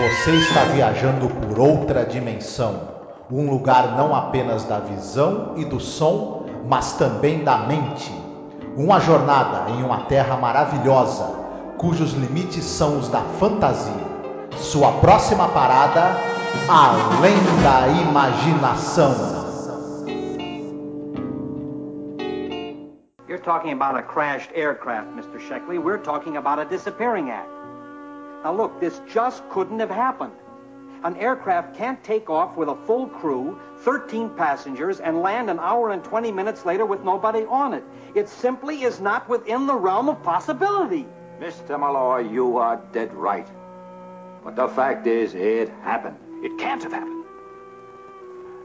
Você está viajando por outra dimensão, um lugar não apenas da visão e do som, mas também da mente. Uma jornada em uma terra maravilhosa, cujos limites são os da fantasia. Sua próxima parada, além da imaginação. You're talking about a crashed aircraft, Mr. Sheckley. We're talking about a disappearing act. Now, look, this just couldn't have happened. An aircraft can't take off with a full crew, 13 passengers, and land an hour and 20 minutes later with nobody on it. It simply is not within the realm of possibility. Mr. Malloy, you are dead right. But the fact is, it happened. It can't have happened.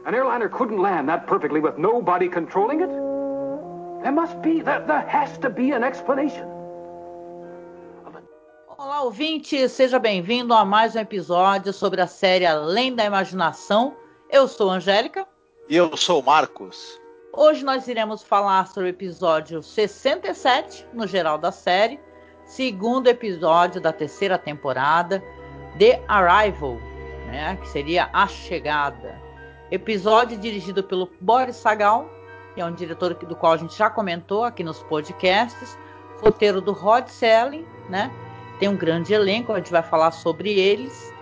An airliner couldn't land that perfectly with nobody controlling it. There must be, there, there has to be an explanation. Olá, ouvinte, seja bem-vindo a mais um episódio sobre a série Além da Imaginação. Eu sou Angélica. E eu sou Marcos. Hoje nós iremos falar sobre o episódio 67, no geral da série, segundo episódio da terceira temporada, The Arrival, né, que seria A Chegada. Episódio dirigido pelo Boris Sagal, que é um diretor do qual a gente já comentou aqui nos podcasts, roteiro do Rod Selling, né? Tem um grande elenco, a gente vai falar sobre eles.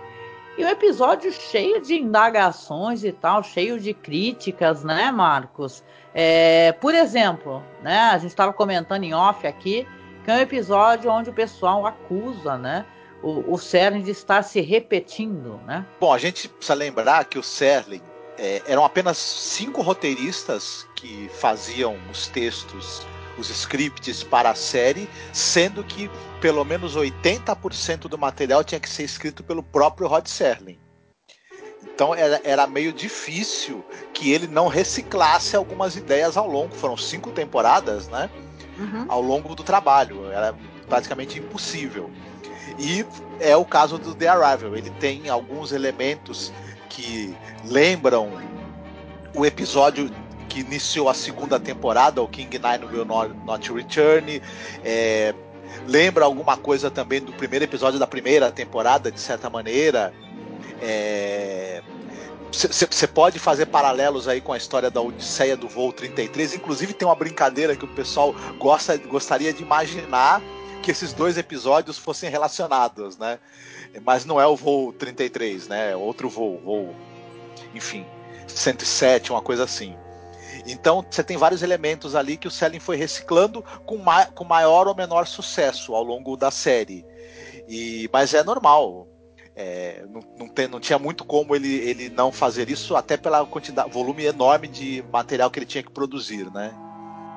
E um episódio cheio de indagações e tal, cheio de críticas, né, Marcos? É, por exemplo, né, a gente estava comentando em off aqui que é um episódio onde o pessoal acusa, né, o, o Serling de estar se repetindo, né? Bom, a gente precisa lembrar que o Serling é, eram apenas cinco roteiristas que faziam os textos os scripts para a série, sendo que pelo menos 80% do material tinha que ser escrito pelo próprio Rod Serling. Então era, era meio difícil que ele não reciclasse algumas ideias ao longo. Foram cinco temporadas, né? Uhum. Ao longo do trabalho. Era praticamente impossível. E é o caso do The Arrival. Ele tem alguns elementos que lembram o episódio que iniciou a segunda temporada, o King Nine Will Not, Not Return. É, lembra alguma coisa também do primeiro episódio da primeira temporada, de certa maneira. Você é, pode fazer paralelos aí com a história da Odisseia do Voo 33. Inclusive tem uma brincadeira que o pessoal gosta, gostaria de imaginar que esses dois episódios fossem relacionados, né? Mas não é o voo 33, né? É outro voo, voo, enfim, 107, uma coisa assim. Então você tem vários elementos ali que o Selling foi reciclando com, ma com maior ou menor sucesso ao longo da série. E, mas é normal. É, não, não, tem, não, tinha muito como ele, ele não fazer isso, até pela quantidade, volume enorme de material que ele tinha que produzir, né?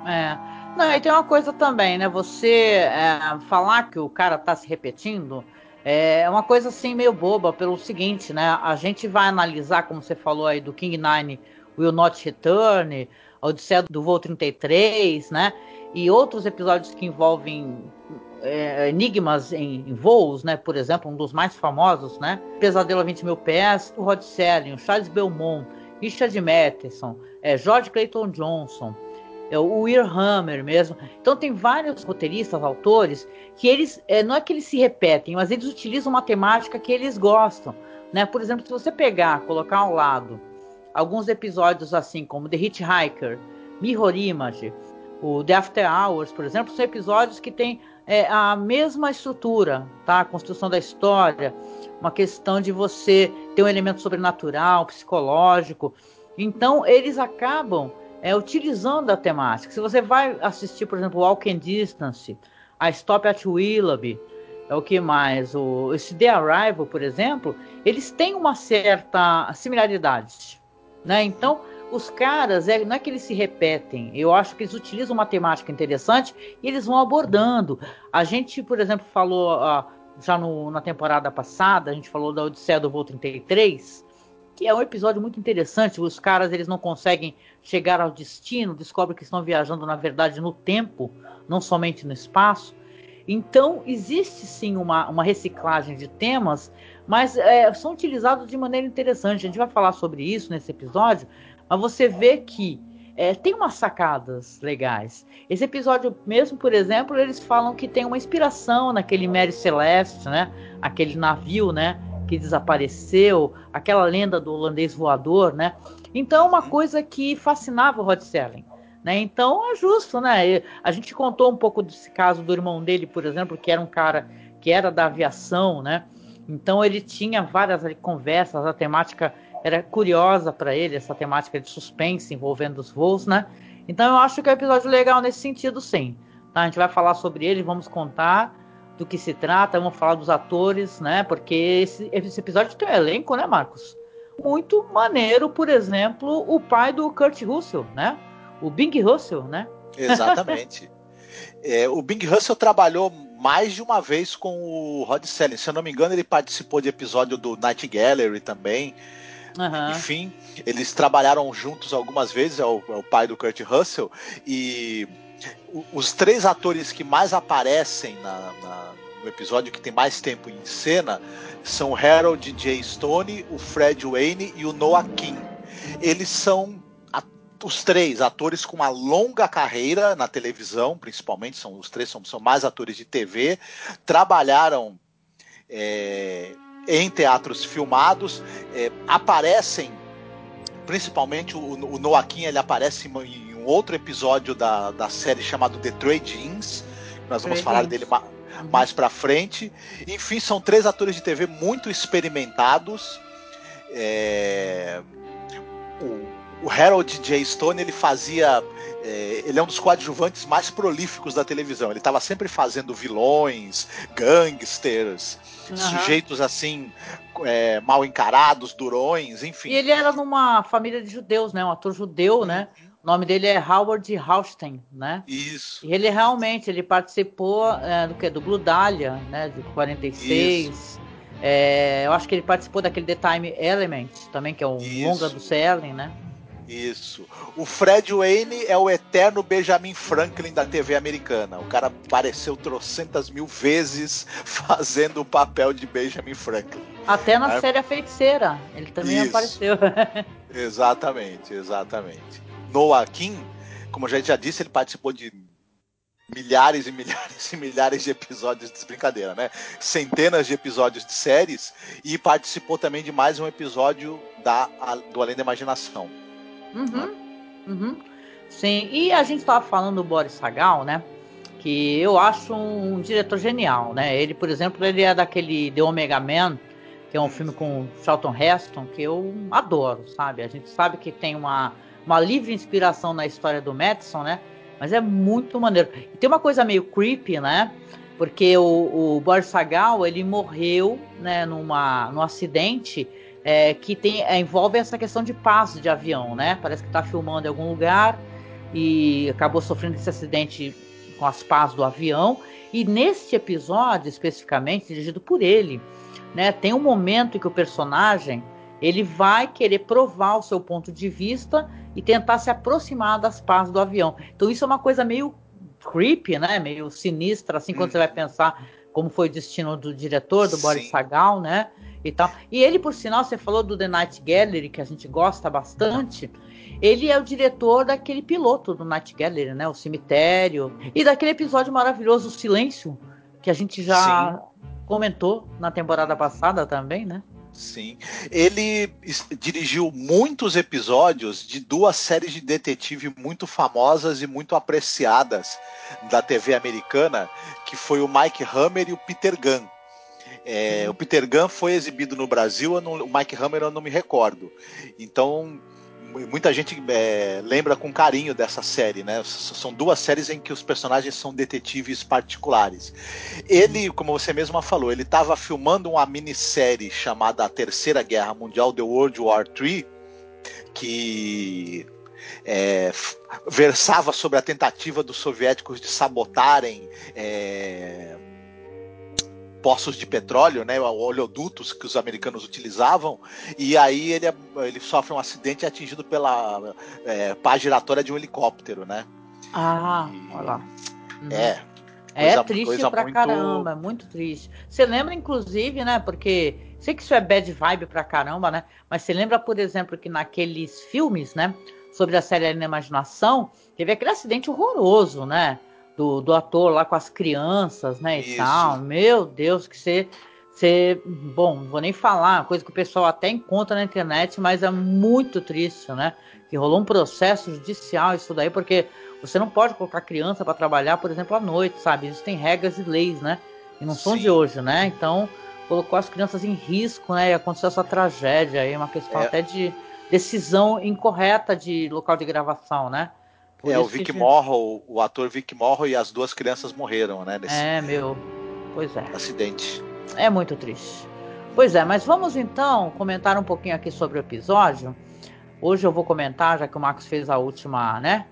É. Não, e tem uma coisa também, né? Você é, falar que o cara tá se repetindo é uma coisa assim meio boba, pelo seguinte, né? A gente vai analisar, como você falou aí, do King Nine Will Not Return, Odisseia do Voo 33, né? E outros episódios que envolvem é, enigmas em, em, voos, né? Por exemplo, um dos mais famosos, né? Pesadelo a 20 mil pés, o Rod Serling, o Charles Belmont, Richard Matheson, é, George Clayton Johnson, é, o Will Hammer mesmo. Então tem vários roteiristas, autores, que eles, é, não é que eles se repetem, mas eles utilizam uma temática que eles gostam. Né? Por exemplo, se você pegar, colocar ao lado alguns episódios assim como The Hitchhiker, Mirror Image, o The After Hours, por exemplo, são episódios que têm é, a mesma estrutura, tá? A construção da história, uma questão de você ter um elemento sobrenatural, psicológico. Então, eles acabam é, utilizando a temática. Se você vai assistir, por exemplo, Walking Distance, a Stop at Willoughby, é o que mais? O, esse The Arrival, por exemplo, eles têm uma certa similaridade. Né? Então, os caras, é, não é que eles se repetem, eu acho que eles utilizam uma temática interessante e eles vão abordando. A gente, por exemplo, falou uh, já no, na temporada passada, a gente falou da Odisseia do Voo 33, que é um episódio muito interessante. Os caras eles não conseguem chegar ao destino, descobrem que estão viajando, na verdade, no tempo, não somente no espaço. Então, existe sim uma, uma reciclagem de temas, mas é, são utilizados de maneira interessante. A gente vai falar sobre isso nesse episódio, mas você vê que é, tem umas sacadas legais. Esse episódio mesmo, por exemplo, eles falam que tem uma inspiração naquele Mary Celeste, né? Aquele navio, né? que desapareceu, aquela lenda do holandês voador, né? Então, é uma coisa que fascinava o Rod Serling. Né? Então é justo, né? A gente contou um pouco desse caso do irmão dele, por exemplo, que era um cara que era da aviação, né? Então ele tinha várias ali, conversas, a temática era curiosa para ele, essa temática de suspense envolvendo os voos, né? Então eu acho que é um episódio legal nesse sentido, sim. Tá? A gente vai falar sobre ele, vamos contar do que se trata, vamos falar dos atores, né? Porque esse, esse episódio tem um elenco, né, Marcos? Muito maneiro, por exemplo, o pai do Kurt Russell, né? O Bing Russell, né? Exatamente. é, o Bing Russell trabalhou mais de uma vez com o Rod Selling. Se eu não me engano, ele participou de episódio do Night Gallery também. Uhum. Enfim, eles trabalharam juntos algumas vezes, é o, é o pai do Kurt Russell, e os três atores que mais aparecem na, na, no episódio que tem mais tempo em cena são o Harold J. Stone, o Fred Wayne e o Noah King. Eles são os três atores com uma longa carreira na televisão, principalmente, são os três são, são mais atores de TV, trabalharam é, em teatros filmados, é, aparecem, principalmente o, o Noah King, ele aparece em um outro episódio da, da série chamado The Trade Ins, nós vamos falar dele ma mais pra frente. Enfim, são três atores de TV muito experimentados. É, o, o Harold J. Stone ele fazia é, ele é um dos coadjuvantes mais prolíficos da televisão. Ele estava sempre fazendo vilões, gangsters, uhum. sujeitos assim é, mal encarados, durões, enfim. E ele era numa família de judeus, né? Um ator judeu, né? O nome dele é Howard Haustein, né? Isso. E ele realmente ele participou é, do que do Blue Dahlia, né? De 46. É, eu acho que ele participou daquele The Time Element também, que é um Isso. longa do Serling, né? Isso. O Fred Wayne é o eterno Benjamin Franklin da TV americana. O cara apareceu trocentas mil vezes fazendo o papel de Benjamin Franklin. Até na é. série A Feiticeira, ele também Isso. apareceu. exatamente, exatamente. Noah Kim, como a gente já disse, ele participou de milhares e milhares e milhares de episódios de brincadeira, né? Centenas de episódios de séries e participou também de mais um episódio da do Além da Imaginação. Uhum. Uhum. Sim, e a gente estava falando do Boris Sagal, né? Que eu acho um diretor genial, né? Ele, por exemplo, ele é daquele The Omega Man, que é um filme com Charlton Heston, que eu adoro, sabe? A gente sabe que tem uma, uma livre inspiração na história do Madison, né? Mas é muito maneiro. E tem uma coisa meio creepy, né? Porque o, o Boris Sagal, ele morreu, né, numa, num acidente é, que tem, é, envolve essa questão de paz de avião, né? Parece que está filmando em algum lugar e acabou sofrendo esse acidente com as pás do avião. E neste episódio, especificamente, dirigido por ele, né, tem um momento em que o personagem ele vai querer provar o seu ponto de vista e tentar se aproximar das pás do avião. Então isso é uma coisa meio creepy, né? Meio sinistra, assim, quando hum. você vai pensar como foi o destino do diretor, do Sim. Boris Sagal, né? E tal. E ele, por sinal, você falou do The Night Gallery, que a gente gosta bastante. Ele é o diretor daquele piloto do Night Gallery, né? O cemitério. E daquele episódio maravilhoso, O Silêncio, que a gente já Sim. comentou na temporada passada também, né? Sim. Ele dirigiu muitos episódios de duas séries de detetive muito famosas e muito apreciadas da TV americana, que foi o Mike Hammer e o Peter Gunn. É, o Peter Gunn foi exibido no Brasil, não, o Mike Hammer eu não me recordo. Então, muita gente é, lembra com carinho dessa série, né? São duas séries em que os personagens são detetives particulares. Ele, como você mesma falou, ele estava filmando uma minissérie chamada A Terceira Guerra Mundial, The World War III, que é, versava sobre a tentativa dos soviéticos de sabotarem é, poços de petróleo, né, oleodutos que os americanos utilizavam, e aí ele, ele sofre um acidente atingido pela é, pá giratória de um helicóptero, né? Ah, e, olha lá. Uhum. É. é triste pra muito... caramba, é muito triste. Você lembra, inclusive, né? Porque sei que isso é bad vibe pra caramba, né? Mas você lembra, por exemplo, que naqueles filmes, né? Sobre a série na Imaginação, teve aquele acidente horroroso, né? Do, do ator lá com as crianças, né, e tal. Meu Deus, que você Você, bom, não vou nem falar, coisa que o pessoal até encontra na internet, mas é muito triste, né? Que rolou um processo judicial isso daí, porque você não pode colocar criança para trabalhar, por exemplo, à noite, sabe? Existem regras e leis, né? E não são Sim. de hoje, né? Então, colocou as crianças em risco, né? E aconteceu essa tragédia aí, uma questão é. até de decisão incorreta de local de gravação, né? Por é, o Vic que... Morrow, o ator Vic Morrow e as duas crianças morreram, né? Nesse é, meu. Pois é. Acidente. É muito triste. Pois é, mas vamos então comentar um pouquinho aqui sobre o episódio. Hoje eu vou comentar, já que o Marcos fez a última, né?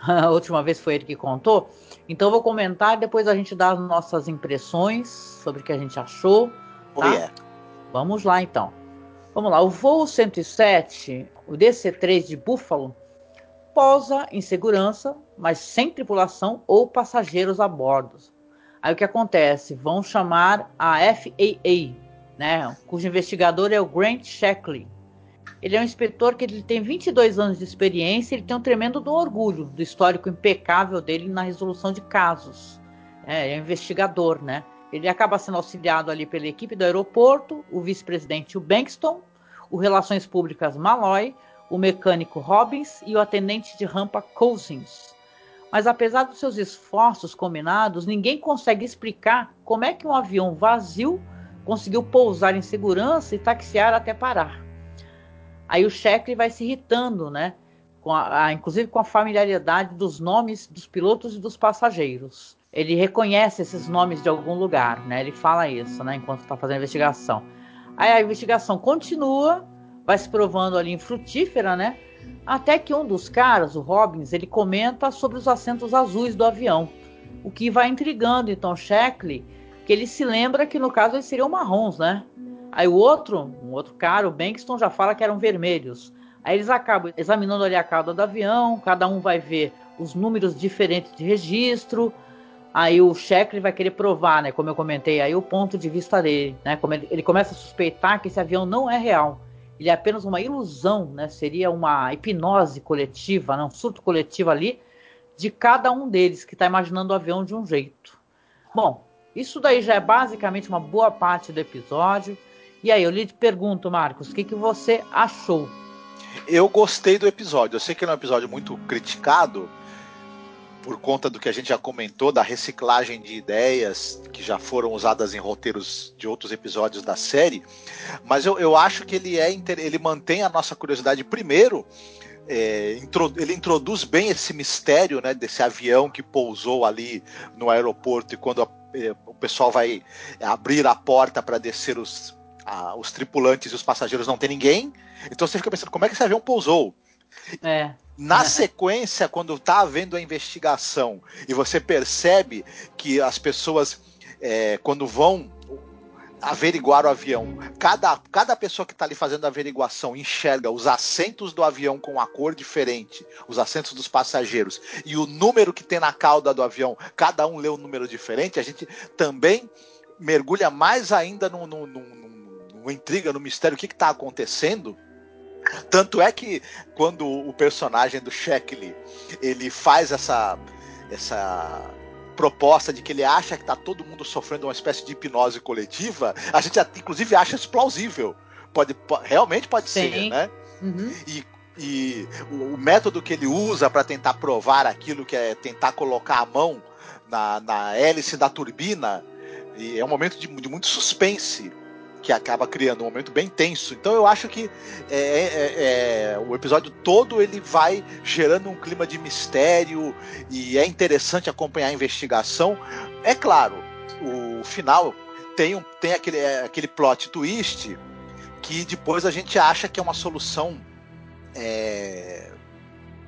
A última vez foi ele que contou. Então eu vou comentar e depois a gente dá as nossas impressões sobre o que a gente achou. Tá? Oh, yeah. Vamos lá então. Vamos lá, o voo 107, o DC-3 de Buffalo, pousa em segurança, mas sem tripulação ou passageiros a bordo. Aí o que acontece? Vão chamar a FAA, né, cujo investigador é o Grant Shackley. Ele é um inspetor que ele tem 22 anos de experiência e ele tem um tremendo orgulho do histórico impecável dele na resolução de casos. É, é investigador, né? Ele acaba sendo auxiliado ali pela equipe do aeroporto, o vice-presidente o Bankston, o Relações Públicas Malloy, o mecânico Robbins e o atendente de rampa Cousins. Mas apesar dos seus esforços combinados, ninguém consegue explicar como é que um avião vazio conseguiu pousar em segurança e taxiar até parar. Aí o Sheckley vai se irritando, né? Com a, a, inclusive com a familiaridade dos nomes dos pilotos e dos passageiros ele reconhece esses nomes de algum lugar, né? Ele fala isso, né? Enquanto está fazendo a investigação. Aí a investigação continua, vai se provando ali infrutífera, né? Até que um dos caras, o Robbins, ele comenta sobre os assentos azuis do avião, o que vai intrigando então Sheckley, que ele se lembra que no caso eles seriam marrons, né? Aí o outro, um outro cara, o Bankston, já fala que eram vermelhos. Aí eles acabam examinando ali a cauda do avião, cada um vai ver os números diferentes de registro, Aí o Sheckley vai querer provar, né? Como eu comentei, aí o ponto de vista dele, né? Como ele, ele começa a suspeitar que esse avião não é real. Ele é apenas uma ilusão, né? Seria uma hipnose coletiva, né? um surto coletivo ali de cada um deles que está imaginando o avião de um jeito. Bom, isso daí já é basicamente uma boa parte do episódio. E aí, eu lhe pergunto, Marcos, o que, que você achou? Eu gostei do episódio. Eu sei que é um episódio muito criticado, por conta do que a gente já comentou, da reciclagem de ideias que já foram usadas em roteiros de outros episódios da série, mas eu, eu acho que ele é ele mantém a nossa curiosidade primeiro. É, ele introduz bem esse mistério né, desse avião que pousou ali no aeroporto e quando a, é, o pessoal vai abrir a porta para descer os, a, os tripulantes e os passageiros não tem ninguém. Então você fica pensando como é que esse avião pousou? É. Na sequência, quando está havendo a investigação e você percebe que as pessoas, é, quando vão averiguar o avião, cada, cada pessoa que está ali fazendo a averiguação enxerga os assentos do avião com a cor diferente, os assentos dos passageiros e o número que tem na cauda do avião, cada um lê um número diferente, a gente também mergulha mais ainda no intriga, no mistério, o que está acontecendo tanto é que quando o personagem do Sheckley ele faz essa essa proposta de que ele acha que está todo mundo sofrendo uma espécie de hipnose coletiva, a gente inclusive acha isso plausível. Pode, realmente pode Sim. ser, né? Uhum. E, e o, o, método que ele usa para tentar provar aquilo que é tentar colocar a mão na, na hélice da turbina é um momento de, de muito suspense que acaba criando um momento bem tenso. Então eu acho que é, é, é, o episódio todo ele vai gerando um clima de mistério e é interessante acompanhar a investigação. É claro, o final tem, um, tem aquele, é, aquele plot twist que depois a gente acha que é uma solução é,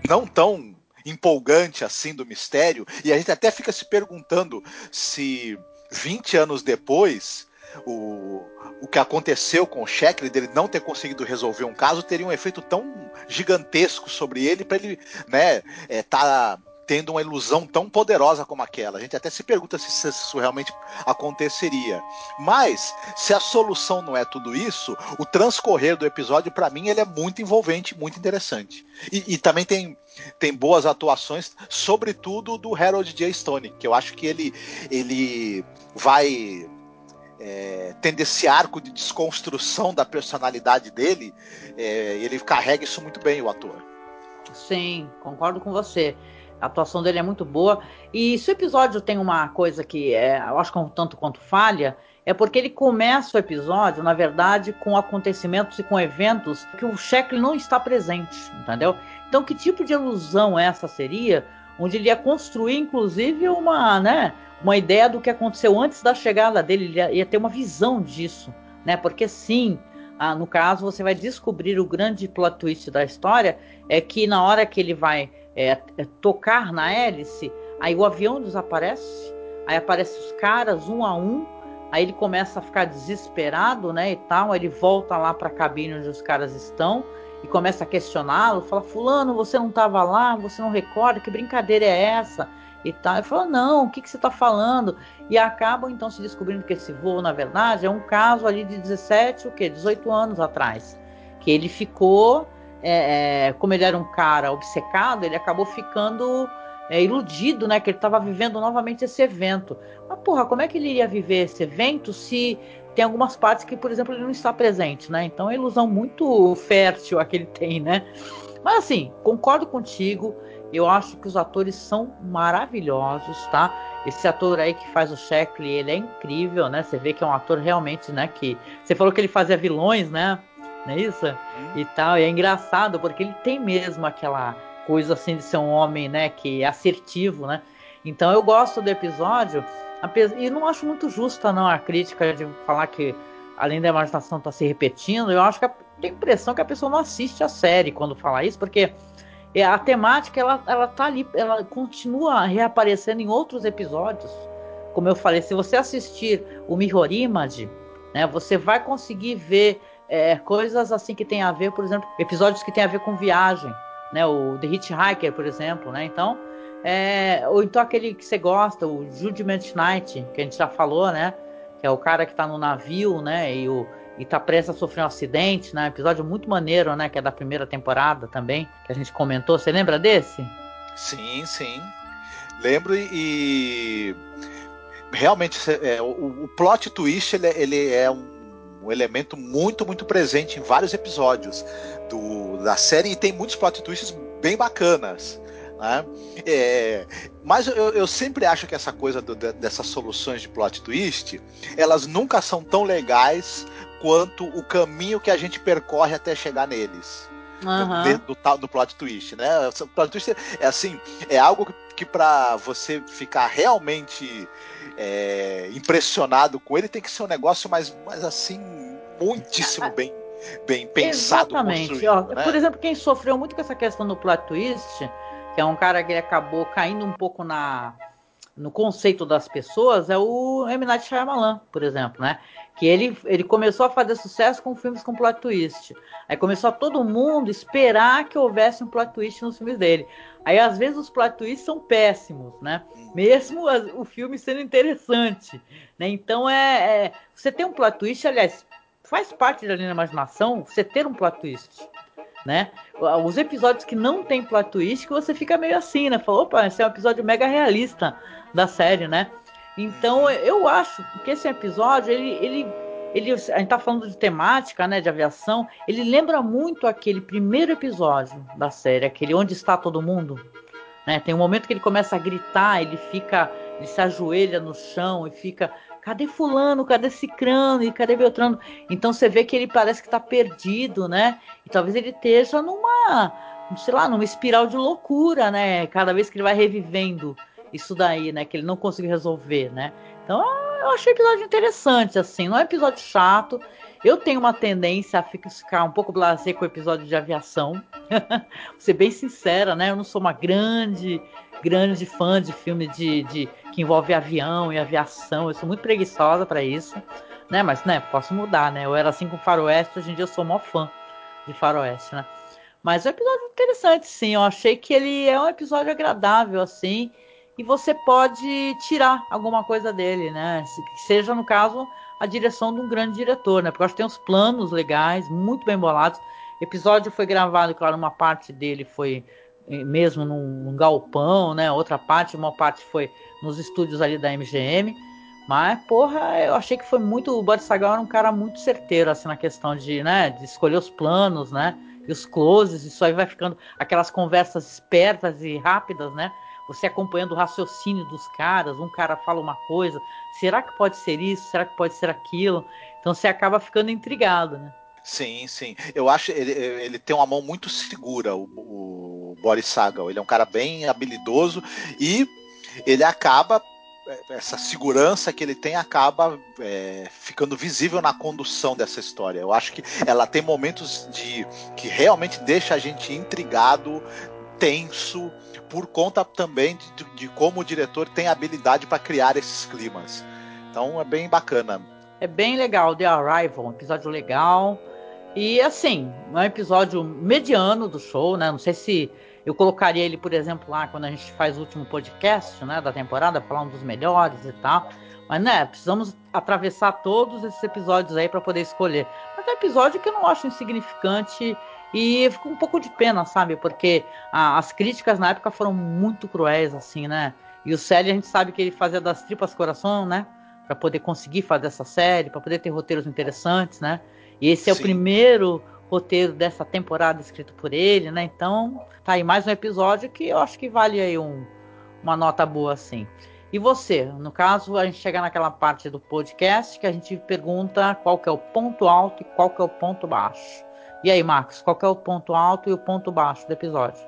não tão empolgante assim do mistério e a gente até fica se perguntando se 20 anos depois o, o que aconteceu com o Sheckley, dele não ter conseguido resolver um caso, teria um efeito tão gigantesco sobre ele para ele, né, é, tá tendo uma ilusão tão poderosa como aquela. A gente até se pergunta se isso realmente aconteceria. Mas se a solução não é tudo isso, o transcorrer do episódio para mim ele é muito envolvente, muito interessante. E, e, também tem tem boas atuações, sobretudo do Harold J. Stone, que eu acho que ele ele vai é, tendo esse arco de desconstrução da personalidade dele, é, ele carrega isso muito bem, o ator. Sim, concordo com você. A atuação dele é muito boa. E se o episódio tem uma coisa que é, eu acho que é um tanto quanto falha, é porque ele começa o episódio, na verdade, com acontecimentos e com eventos que o Sheckley não está presente, entendeu? Então, que tipo de ilusão essa seria? Onde ele ia construir, inclusive, uma, né, uma ideia do que aconteceu antes da chegada dele, ele ia, ia ter uma visão disso, né? Porque sim, ah, no caso, você vai descobrir o grande plot twist da história, é que na hora que ele vai é, é, tocar na hélice, aí o avião desaparece, aí aparecem os caras um a um, aí ele começa a ficar desesperado, né, e tal, aí ele volta lá para a cabine onde os caras estão e começa a questioná-lo, fala, fulano, você não estava lá, você não recorda, que brincadeira é essa? e tal. Ele falou, não, o que, que você está falando? E acabam então se descobrindo que esse voo, na verdade, é um caso ali de 17, o quê? 18 anos atrás. Que ele ficou, é, é, como ele era um cara obcecado, ele acabou ficando é, iludido, né? Que ele estava vivendo novamente esse evento. Mas, porra, como é que ele iria viver esse evento se tem algumas partes que, por exemplo, ele não está presente, né? Então é ilusão muito fértil a que ele tem, né? Mas assim, concordo contigo. Eu acho que os atores são maravilhosos, tá? Esse ator aí que faz o Sheckley, ele é incrível, né? Você vê que é um ator realmente, né? Que você falou que ele fazia vilões, né? Não é isso? Hum. E tal. E é engraçado porque ele tem mesmo aquela coisa assim de ser um homem, né? Que é assertivo, né? Então eu gosto do episódio e não acho muito justa não a crítica de falar que além da imaginação tá se repetindo. Eu acho que tem a impressão que a pessoa não assiste a série quando fala isso, porque é, a temática ela, ela tá ali, ela continua reaparecendo em outros episódios. Como eu falei, se você assistir o Mirror Image, né, você vai conseguir ver é, coisas assim que tem a ver, por exemplo, episódios que tem a ver com viagem, né, o The Hitchhiker, por exemplo, né, então, é, ou então aquele que você gosta, o Judgment Night, que a gente já falou, né, que é o cara que está no navio, né, e o e tá prestes a sofrer um acidente, né? Episódio muito maneiro, né? Que é da primeira temporada também, que a gente comentou. Você lembra desse? Sim, sim. Lembro e realmente é, o, o, plot twist ele, ele é um, um, elemento muito muito presente em vários episódios do, da série e tem muitos plot twists bem bacanas. Né? É, mas eu, eu, sempre acho que essa coisa do, dessas soluções de plot twist, elas nunca são tão legais quanto o caminho que a gente percorre até chegar neles. Uhum. Dentro do, do plot twist, né? O plot twist é assim, é algo que, que para você ficar realmente é, impressionado com ele tem que ser um negócio mais, mais assim, muitíssimo bem, bem pensado. Exatamente. Ó, né? Por exemplo, quem sofreu muito com essa questão do plot twist, que é um cara que acabou caindo um pouco na no conceito das pessoas é o. Night Shyamalan, por exemplo, né? Que ele, ele começou a fazer sucesso com filmes com plot twist. Aí começou a todo mundo esperar que houvesse um plot twist nos filmes dele. Aí às vezes os plot twists são péssimos, né? Mesmo o filme sendo interessante, né? Então é, é, você tem um plot twist, aliás, faz parte da linha da imaginação você ter um plot twist né? Os episódios que não tem plot twist, que você fica meio assim, né? Falou, opa, esse é um episódio mega realista da série, né? Então, eu acho que esse episódio, ele, ele, ele, a gente tá falando de temática, né, de aviação, ele lembra muito aquele primeiro episódio da série, aquele Onde Está Todo Mundo, né? Tem um momento que ele começa a gritar, ele fica, ele se ajoelha no chão e fica cadê fulano, cadê cicrano e cadê Beltrano? Então você vê que ele parece que está perdido, né? E talvez ele esteja numa, sei lá, numa espiral de loucura, né? Cada vez que ele vai revivendo isso daí, né? Que ele não conseguiu resolver, né? Então eu achei o episódio interessante, assim, não é episódio chato. Eu tenho uma tendência a ficar um pouco blasé com o episódio de aviação. Vou ser bem sincera, né? Eu não sou uma grande grande fã de filme de, de que envolve avião e aviação. Eu sou muito preguiçosa para isso, né? Mas, né, posso mudar, né? Eu era assim com Faroeste, hoje em dia eu sou mó fã de Faroeste, né? Mas é um episódio interessante, sim. Eu achei que ele é um episódio agradável, assim, e você pode tirar alguma coisa dele, né? Seja, no caso, a direção de um grande diretor, né? Porque eu acho que tem uns planos legais, muito bem bolados. O episódio foi gravado, claro, uma parte dele foi mesmo num, num galpão, né? Outra parte, uma parte foi nos estúdios ali da MGM. Mas, porra, eu achei que foi muito. O Boris Sagal era um cara muito certeiro, assim, na questão de, né, de escolher os planos, né? E os closes, isso aí vai ficando aquelas conversas espertas e rápidas, né? Você acompanhando o raciocínio dos caras, um cara fala uma coisa, será que pode ser isso? Será que pode ser aquilo? Então você acaba ficando intrigado, né? Sim, sim. Eu acho ele, ele tem uma mão muito segura, o, o Boris Sagal. Ele é um cara bem habilidoso e ele acaba essa segurança que ele tem acaba é, ficando visível na condução dessa história. Eu acho que ela tem momentos de que realmente deixa a gente intrigado, tenso, por conta também de, de como o diretor tem habilidade para criar esses climas. Então é bem bacana. É bem legal, The Arrival, um episódio legal. E assim, é um episódio mediano do show, né? Não sei se eu colocaria ele, por exemplo, lá quando a gente faz o último podcast, né, da temporada, falar um dos melhores e tal. Mas, né, precisamos atravessar todos esses episódios aí para poder escolher. Mas é um episódio que eu não acho insignificante e fico um pouco de pena, sabe? Porque a, as críticas na época foram muito cruéis, assim, né? E o Célio, a gente sabe que ele fazia das tripas coração, né? Para poder conseguir fazer essa série, para poder ter roteiros interessantes, né? E esse é Sim. o primeiro roteiro dessa temporada escrito por ele, né? Então, tá aí mais um episódio que eu acho que vale aí um, uma nota boa, assim. E você? No caso, a gente chega naquela parte do podcast que a gente pergunta qual que é o ponto alto e qual que é o ponto baixo. E aí, Marcos, qual que é o ponto alto e o ponto baixo do episódio?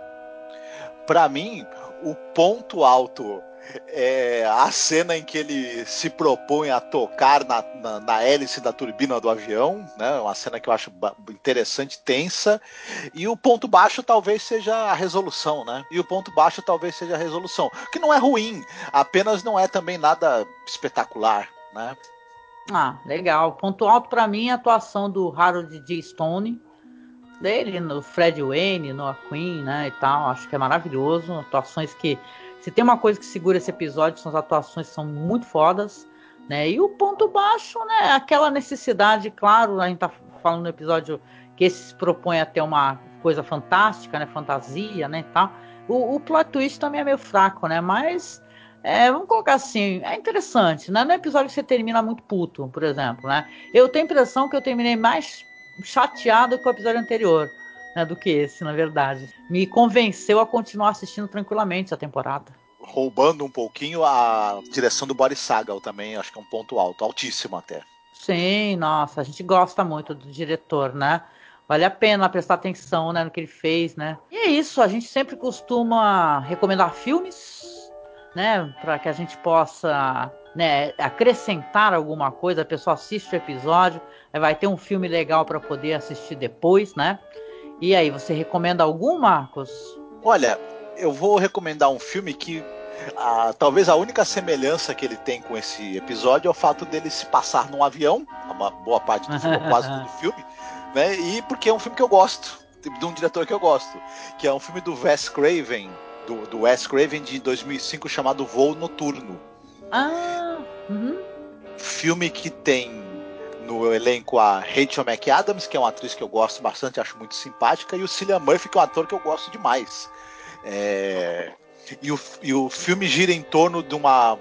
Para mim, o ponto alto é a cena em que ele se propõe a tocar na, na, na, hélice da turbina do avião, né? Uma cena que eu acho interessante, tensa. E o ponto baixo talvez seja a resolução, né? E o ponto baixo talvez seja a resolução, que não é ruim, apenas não é também nada espetacular, né? Ah, legal. Ponto alto para mim é a atuação do Harold D. Stone, dele no Fred Wayne, no Queen, né, e tal. Acho que é maravilhoso. Atuações que se tem uma coisa que segura esse episódio, são as atuações que são muito fodas, né? E o ponto baixo, né? Aquela necessidade, claro, a gente tá falando no episódio que esse se propõe a ter uma coisa fantástica, né? Fantasia, né? Tal. O, o plot twist também é meio fraco, né? Mas é, vamos colocar assim, é interessante, né? No episódio que você termina muito puto, por exemplo, né? Eu tenho a impressão que eu terminei mais chateado que o episódio anterior né, do que esse, na verdade. Me convenceu a continuar assistindo tranquilamente a temporada. Roubando um pouquinho a direção do Boris Sagal também, acho que é um ponto alto, altíssimo até. Sim, nossa, a gente gosta muito do diretor, né? Vale a pena prestar atenção né, no que ele fez, né? E é isso, a gente sempre costuma recomendar filmes, né? Para que a gente possa né, acrescentar alguma coisa, a pessoa assiste o episódio, vai ter um filme legal para poder assistir depois, né? E aí, você recomenda algum, Marcos? Olha, eu vou recomendar um filme que ah, talvez a única semelhança que ele tem com esse episódio é o fato dele se passar num avião, uma boa parte do filme, quase todo filme, né? E porque é um filme que eu gosto, de um diretor que eu gosto, que é um filme do Wes Craven, do, do Wes Craven de 2005 chamado Voo Noturno. Ah, uhum. Filme que tem no elenco a Rachel McAdams, que é uma atriz que eu gosto bastante, acho muito simpática, e o Cillian Murphy, que é um ator que eu gosto demais. É... E, o, e o filme gira em torno de uma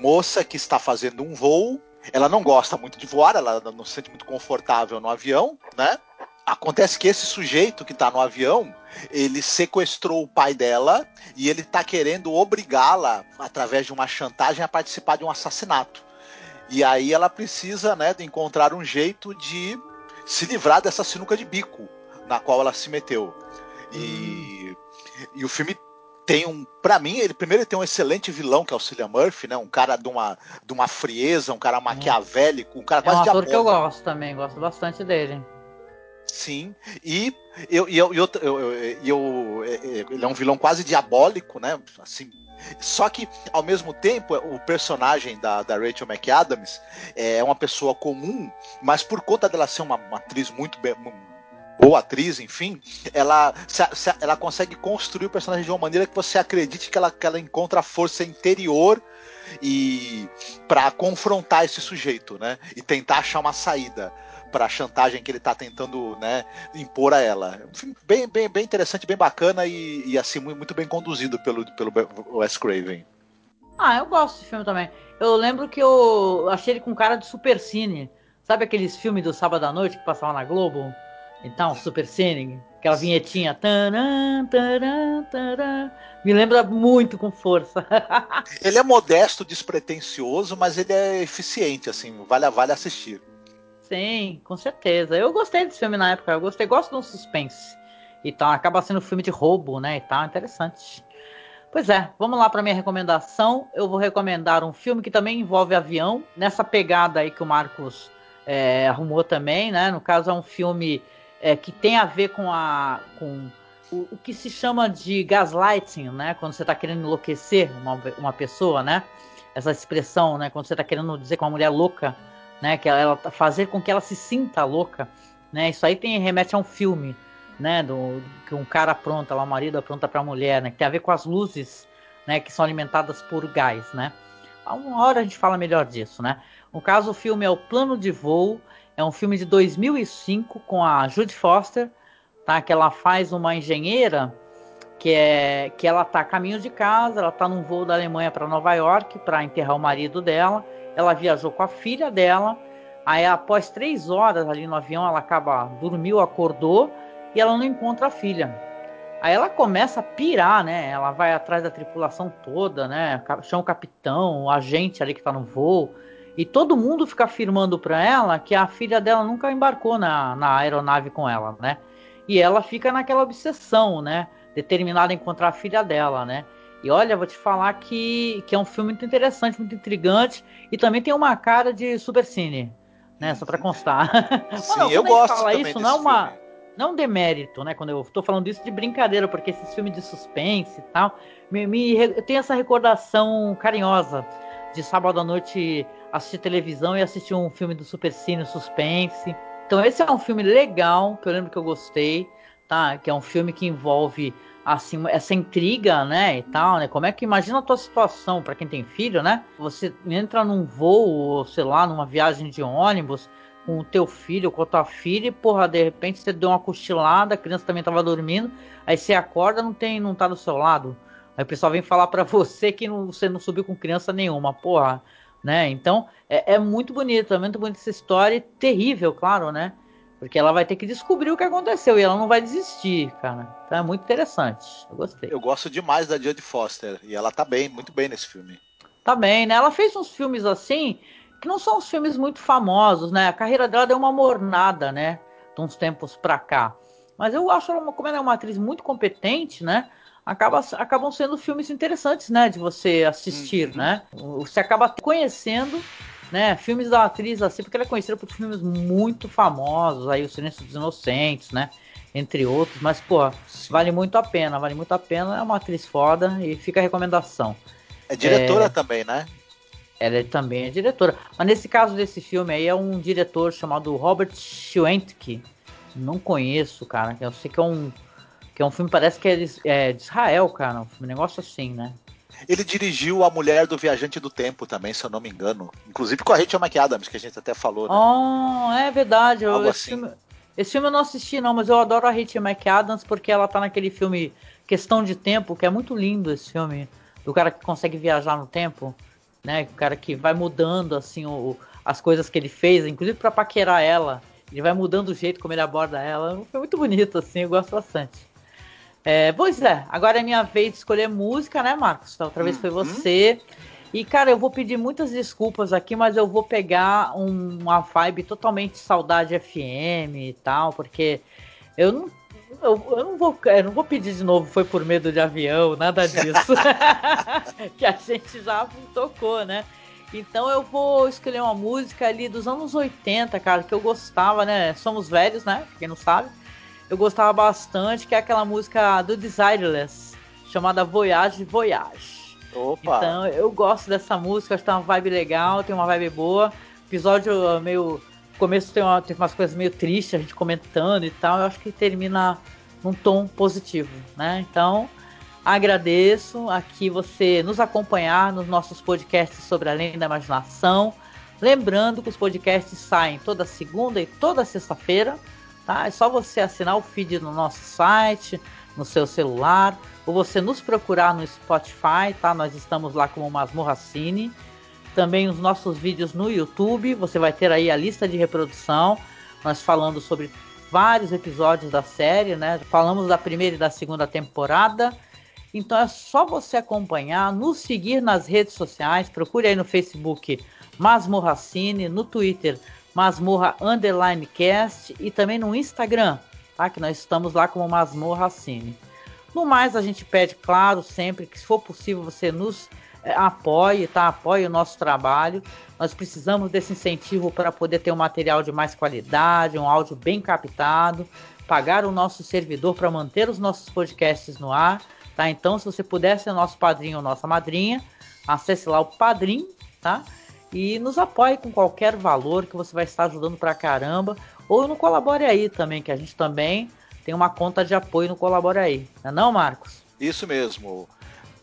moça que está fazendo um voo. Ela não gosta muito de voar, ela não se sente muito confortável no avião, né? Acontece que esse sujeito que está no avião, ele sequestrou o pai dela e ele está querendo obrigá-la, através de uma chantagem, a participar de um assassinato. E aí ela precisa, né, de encontrar um jeito de se livrar dessa sinuca de bico na qual ela se meteu. E, hum. e o filme tem um, para mim, ele primeiro ele tem um excelente vilão que é o Cillian Murphy, né, um cara de uma, de uma frieza, um cara maquiavélico, um cara quase é um ator que eu gosto também, gosto bastante dele. Sim, e eu, eu, eu, eu, eu, eu, ele é um vilão quase diabólico, né? Assim, só que, ao mesmo tempo, o personagem da, da Rachel McAdams é uma pessoa comum, mas por conta dela ser uma, uma atriz muito bem, boa atriz, enfim, ela, ela consegue construir o personagem de uma maneira que você acredite que ela, que ela encontra a força interior e para confrontar esse sujeito, né? E tentar achar uma saída para a chantagem que ele está tentando né, impor a ela. Um filme bem, bem, bem interessante, bem bacana e, e assim muito bem conduzido pelo, pelo Wes Craven. Ah, eu gosto desse filme também. Eu lembro que eu achei ele com cara de super cine. Sabe aqueles filmes do sábado à noite que passavam na Globo? Então, super cine, aquela vinhetinha. Taran, taran, taran, me lembra muito com força. ele é modesto, despretensioso, mas ele é eficiente, assim, vale, vale assistir. Sim, com certeza. Eu gostei desse filme na época, eu gostei, gosto de um suspense. E tal, acaba sendo um filme de roubo, né? E tal, interessante. Pois é, vamos lá para minha recomendação. Eu vou recomendar um filme que também envolve avião, nessa pegada aí que o Marcos é, arrumou também, né? No caso, é um filme é, que tem a ver com a. Com o, o, que se chama de gaslighting, né? Quando você está querendo enlouquecer uma, uma pessoa, né? Essa expressão, né? Quando você está querendo dizer que uma mulher louca né? Que ela, ela fazer com que ela se sinta louca, né? Isso aí tem remete a um filme, né? Do que um cara apronta, o marido apronta para a mulher, né? Que tem a ver com as luzes, né? Que são alimentadas por gás, né? Uma hora a gente fala melhor disso, né? No caso, o filme é o Plano de Voo, é um filme de 2005 com a Judy Foster, tá? Que ela faz uma engenheira que é que ela tá a caminho de casa, ela tá num voo da Alemanha para Nova York para enterrar o marido dela ela viajou com a filha dela. Aí, após três horas ali no avião, ela acaba dormiu, acordou e ela não encontra a filha. Aí ela começa a pirar, né? Ela vai atrás da tripulação toda, né? Chama o capitão, o agente ali que tá no voo. E todo mundo fica afirmando para ela que a filha dela nunca embarcou na, na aeronave com ela, né? E ela fica naquela obsessão, né? Determinada a encontrar a filha dela, né? E olha, vou te falar que, que é um filme muito interessante, muito intrigante e também tem uma cara de super cine, né? Só para constar. Sim, não, eu gosto fala também isso, não é uma não é um demérito, né? Quando eu estou falando isso de brincadeira, porque esses filmes de suspense e tal, me, me, eu tenho essa recordação carinhosa de sábado à noite assistir televisão e assistir um filme do super cine suspense. Então esse é um filme legal que eu lembro que eu gostei, tá? Que é um filme que envolve assim, essa intriga, né, e tal, né? Como é que imagina a tua situação para quem tem filho, né? Você entra num voo, sei lá, numa viagem de ônibus com o teu filho, com a tua filha, e porra, de repente você deu uma cochilada, a criança também tava dormindo, aí você acorda, não tem, não tá do seu lado. Aí o pessoal vem falar para você que não, você não subiu com criança nenhuma, porra, né? Então, é, é muito bonito, é muito bonita essa história, e terrível, claro, né? Porque ela vai ter que descobrir o que aconteceu e ela não vai desistir, cara. Então é muito interessante. Eu gostei. Eu gosto demais da Jodie Foster. E ela tá bem, muito bem nesse filme. Tá bem, né? Ela fez uns filmes assim, que não são os filmes muito famosos, né? A carreira dela deu uma mornada, né? De uns tempos pra cá. Mas eu acho ela, como ela é uma atriz muito competente, né? Acaba, acabam sendo filmes interessantes, né? De você assistir, uhum. né? Você acaba conhecendo né? Filmes da atriz assim, porque ela é conhecida por filmes muito famosos, aí O Silêncio dos Inocentes, né? Entre outros, mas, pô, vale muito a pena, vale muito a pena, é uma atriz foda e fica a recomendação. É diretora é... também, né? Ela é também é diretora. Mas nesse caso desse filme aí é um diretor chamado Robert Schwentke. Não conheço, cara. Eu sei que é um que é um filme parece que é de, é de Israel, cara. Um negócio assim, né? Ele dirigiu A Mulher do Viajante do Tempo também, se eu não me engano. Inclusive com a Rachel McAdams, que a gente até falou, né? Oh, é verdade. Eu, esse, assim. filme, esse, filme, eu não assisti, não, mas eu adoro a Rachel McAdams porque ela tá naquele filme Questão de Tempo, que é muito lindo esse filme. Do cara que consegue viajar no tempo, né? O cara que vai mudando, assim, o, as coisas que ele fez, inclusive para paquerar ela. Ele vai mudando o jeito como ele aborda ela. Foi muito bonito, assim, eu gosto bastante. É, pois é, agora é minha vez de escolher música, né, Marcos? outra vez foi uhum. você. E, cara, eu vou pedir muitas desculpas aqui, mas eu vou pegar um, uma vibe totalmente saudade FM e tal, porque eu não. Eu, eu, não vou, eu não vou pedir de novo, foi por medo de avião, nada disso. que a gente já tocou, né? Então eu vou escolher uma música ali dos anos 80, cara, que eu gostava, né? Somos velhos, né? Quem não sabe eu gostava bastante, que é aquela música do Desireless, chamada Voyage Voyage. Opa! Então eu gosto dessa música, acho que tem uma vibe legal, tem uma vibe boa. Episódio meio. começo tem, uma, tem umas coisas meio tristes, a gente comentando e tal. Eu acho que termina num tom positivo, né? Então, agradeço aqui você nos acompanhar nos nossos podcasts sobre Além da Imaginação. Lembrando que os podcasts saem toda segunda e toda sexta-feira. Tá? É só você assinar o feed no nosso site, no seu celular, ou você nos procurar no Spotify, tá? Nós estamos lá como Masmorra Cine. Também os nossos vídeos no YouTube, você vai ter aí a lista de reprodução, nós falando sobre vários episódios da série, né? Falamos da primeira e da segunda temporada. Então é só você acompanhar, nos seguir nas redes sociais, procure aí no Facebook Masmorra Cine, no Twitter Masmorra Underline Cast e também no Instagram, tá? Que nós estamos lá como Masmorra Cine. No mais, a gente pede, claro, sempre que se for possível você nos é, apoie, tá? Apoie o nosso trabalho. Nós precisamos desse incentivo para poder ter um material de mais qualidade, um áudio bem captado, pagar o nosso servidor para manter os nossos podcasts no ar, tá? Então, se você puder ser nosso padrinho ou nossa madrinha, acesse lá o Padrim, tá? E nos apoie com qualquer valor que você vai estar ajudando pra caramba. Ou no Colabore Aí também, que a gente também tem uma conta de apoio no Colabora aí. Não é não, Marcos? Isso mesmo.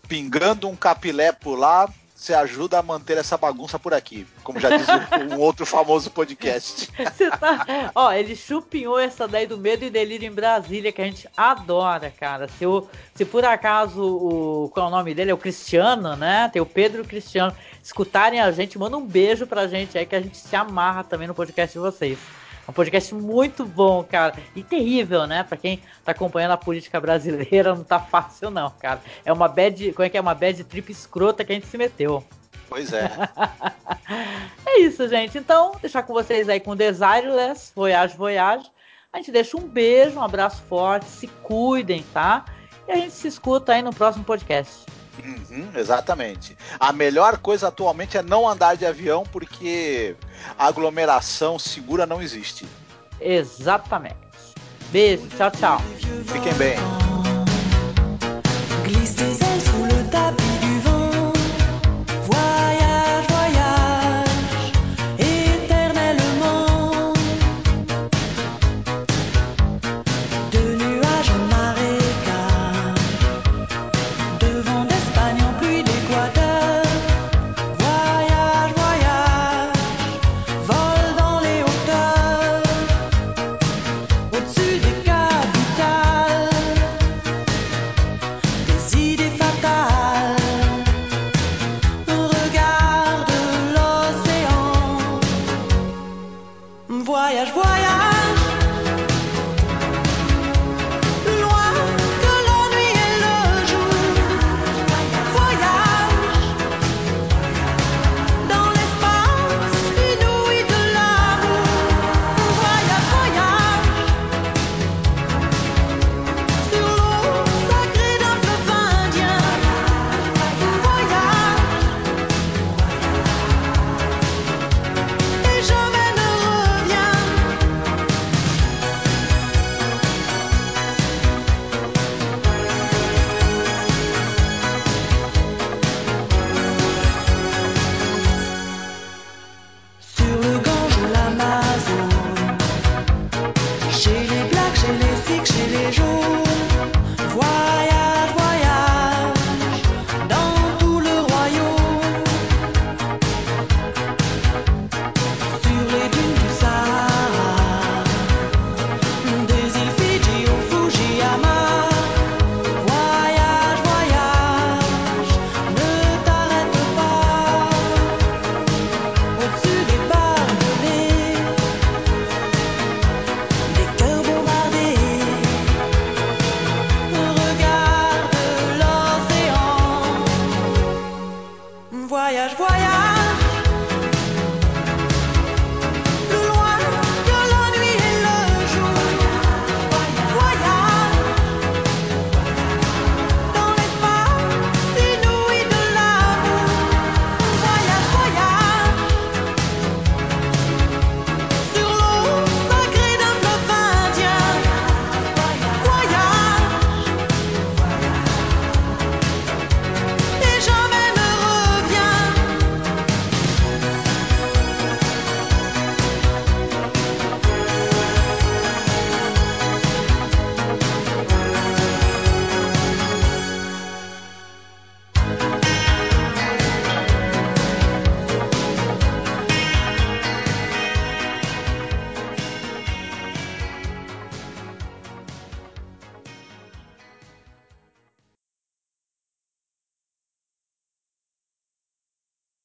Pingando um capilé por lá, você ajuda a manter essa bagunça por aqui, como já diz um, um outro famoso podcast. Você tá... Ó, ele chupinhou essa daí do Medo e Delírio em Brasília, que a gente adora, cara. Se, o... Se por acaso o. Qual é o nome dele? É o Cristiano, né? Tem o Pedro Cristiano. Escutarem a gente, manda um beijo pra gente aí, que a gente se amarra também no podcast de vocês. É um podcast muito bom, cara. E terrível, né? Pra quem tá acompanhando a política brasileira, não tá fácil, não, cara. É uma bad. Como é que é? Uma bad trip escrota que a gente se meteu. Pois é. é isso, gente. Então, deixar com vocês aí com Desireless, Voyage, Voyage. A gente deixa um beijo, um abraço forte, se cuidem, tá? E a gente se escuta aí no próximo podcast. Uhum, exatamente. A melhor coisa atualmente é não andar de avião porque aglomeração segura não existe. Exatamente. Beijo, tchau, tchau. Fiquem bem.